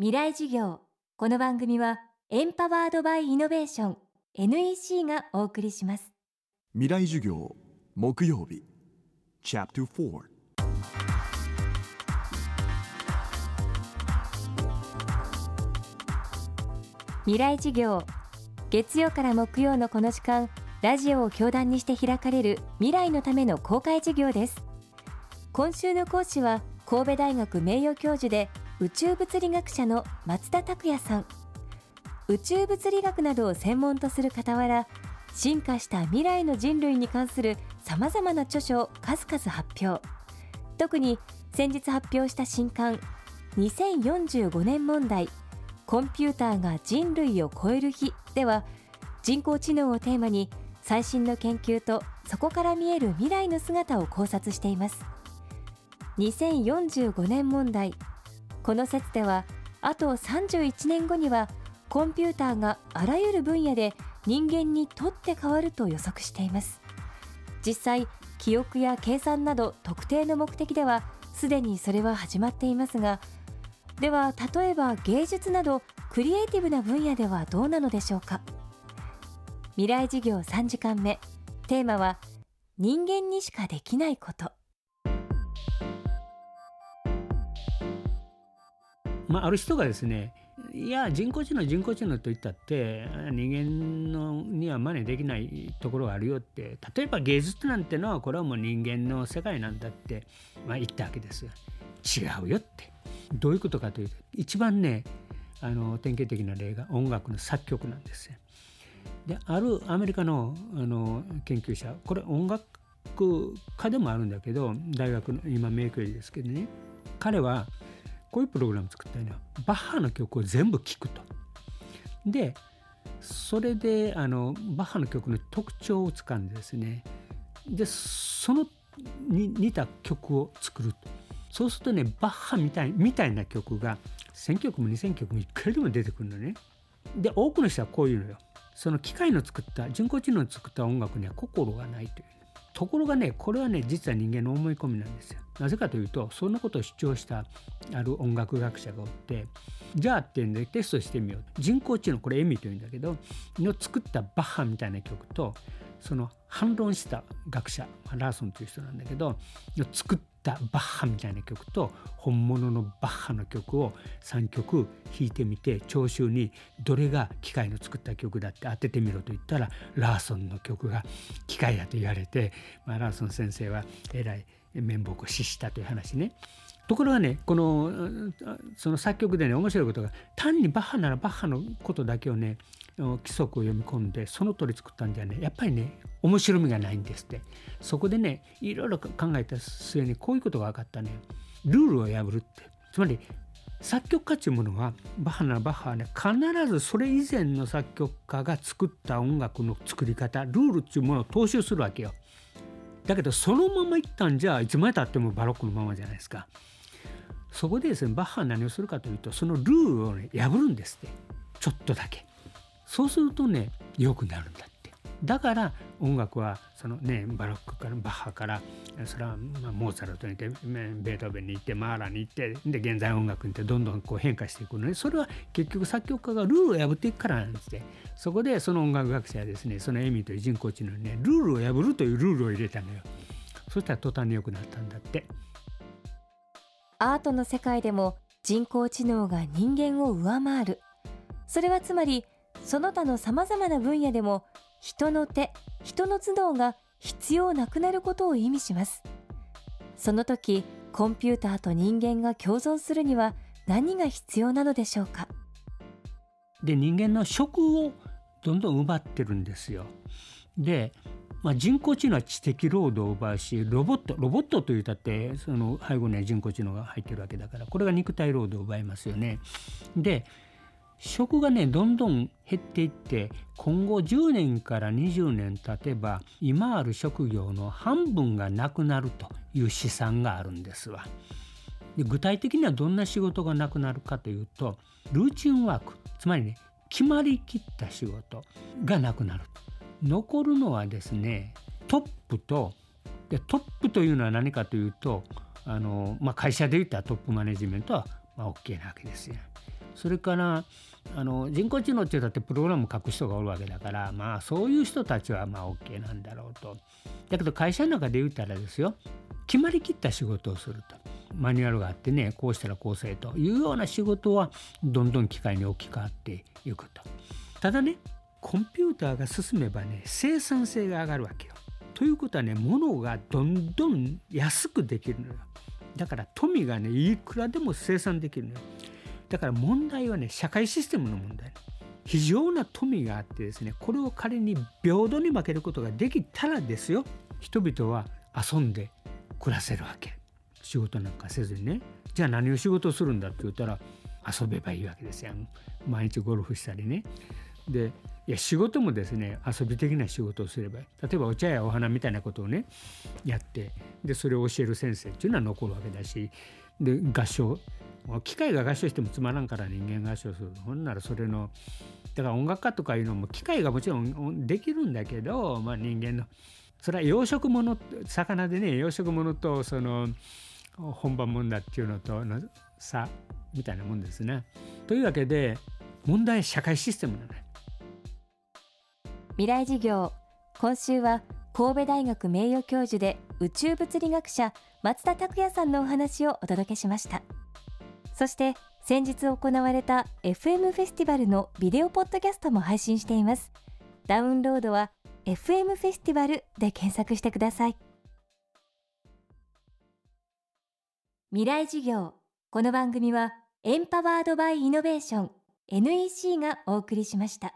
未来授業。この番組はエンパワードバイイノベーション NEC がお送りします。未来授業木曜日 Chapter 4未来授業。月曜から木曜のこの時間ラジオを教壇にして開かれる未来のための公開授業です。今週の講師は神戸大学名誉教授で宇宙物理学者の松田拓也さん。宇宙物理学などを専門とする傍ら進化した未来の人類に関するさまざまな著書を数々発表。特に先日発表した新刊2045年問題コンピューターが人類を超える日では人工知能をテーマに最新の研究とそこから見える未来の姿を考察しています。2045年問題この説ではあと31年後にはコンピューターがあらゆる分野で人間にとって変わると予測しています。実際記憶や計算など特定の目的ではすでにそれは始まっていますがでは例えば芸術などクリエイティブな分野ではどうなのでしょうか。未来事業3時間目。テーマは人間にしかできないこと。まあ、ある人がですねいや人工知能人工知能と言ったって人間のには真似できないところがあるよって例えば芸術なんてのはこれはもう人間の世界なんだって、まあ、言ったわけです違うよって。どういうことかというと一番ねあの典型的な例が音楽の作曲なんですよ。であるアメリカのあの研究者これ音楽家でもあるんだけど大学の今名教授ですけどね。彼はこういうプログラム作ったのはバッハの曲を全部聴くと。でそれであのバッハの曲の特徴をつかんでですねでそのに似た曲を作るとそうするとねバッハみたいみたいな曲が1,000曲も2,000曲もいくらでも出てくるのね。で多くの人はこういうのよ。その機械の作った人工知能の作った音楽には心がないという。ところがねこれはね実は人間の思い込みなんですよ。なぜかというとそんなことを主張したある音楽学者がおってじゃあってんでテストしてみよう人工知能これエミというんだけどの作ったバッハみたいな曲とその反論した学者ラーソンという人なんだけど作ったバッハみたいな曲と本物のバッハの曲を3曲弾いてみて聴衆にどれが機械の作った曲だって当ててみろと言ったらラーソンの曲が機械だと言われて、まあ、ラーソン先生はえらい面目を死したという話ね。ところがねこのその作曲でね面白いことが単にバッハならバッハのことだけをね規則を読み込んでその通り作ったんじゃねやっぱりね面白みがないんですって。そこでねいろいろ考えた末にこういうことが分かったね。ルールを破るって。つまり作曲家っていうものはバッハならバッハはね必ずそれ以前の作曲家が作った音楽の作り方ルールっていうものを踏襲するわけよ。だけどそのままいったんじゃいつまでたってもバロックのままじゃないですか。そこでですねバッハは何をするかというとそのルールをね破るんですって。ちょっとだけ。そうするとね良くなるんだって。だから音楽はそのねバロックからバッハからそれはまモーツァルトに行ってベートーベンに行ってマーラに行ってで現在音楽に行ってどんどんこう変化していくのね。それは結局作曲家がルールを破っていくからなんですね。そこでその音楽学者はですねそのエミという人工知能にねルールを破るというルールを入れたのよ。そしたら途端に良くなったんだって。アートの世界でも人工知能が人間を上回る。それはつまりその他のさまざまな分野でも人の手人の頭脳が必要なくなることを意味します。その時コンピューターと人間が共存するには何が必要なのでしょうか？で人間の職をどんどん奪ってるんですよ。で、まあ、人工知能は知的労働を奪うしロボットロボットというたってその背後には人工知能が入ってるわけだからこれが肉体労働を奪いますよね。で食がねどんどん減っていって今後10年から20年経てば今ある職業の半分がなくなるという試算があるんですわ。で具体的にはどんな仕事がなくなるかというとルーチンワークつまりね決まりきった仕事がなくなる残るのはですねトップとでトップというのは何かというとあの、まあ、会社で言ったらトップマネジメントはまあ OK なわけですよ。それからあの人工知能ってだってプログラム書く人がおるわけだからまあそういう人たちはまあ OK なんだろうと。だけど会社の中で言ったらですよ決まりきった仕事をすると。マニュアルがあってねこうしたらこうせというような仕事はどんどん機械に置き換わっていくと。ただねコンピューターが進めばね生産性が上がるわけよ。ということはね物がどんどん安くできるのよ。だから富がねいくらでも生産できるのよ。だから問題はね社会システムの問題。非常な富があってですねこれを仮に平等に分けることができたらですよ人々は遊んで暮らせるわけ。仕事なんかせずにね。じゃあ何を仕事するんだって言ったら遊べばいいわけですよ。毎日ゴルフしたりね。でいや仕事もですね遊び的な仕事をすれば例えばお茶やお花みたいなことをねやってでそれを教える先生っていうのは残るわけだしで合唱。機械が合唱してもつまらんから人間合唱する。ほんならそれのだから音楽家とかいうのも機械がもちろんできるんだけど、まあ、人間のそれは養殖物魚でね養殖物とその本場もんだっていうのとの差みたいなもんですね。というわけで問題社会システムなの未来事業。今週は神戸大学名誉教授で宇宙物理学者松田拓也さんのお話をお届けしました。そして先日行われた FM フェスティバルのビデオポッドキャストも配信しています。ダウンロードは FM フェスティバルで検索してください。未来事業。この番組はエンパワードバイイノベーション NEC がお送りしました。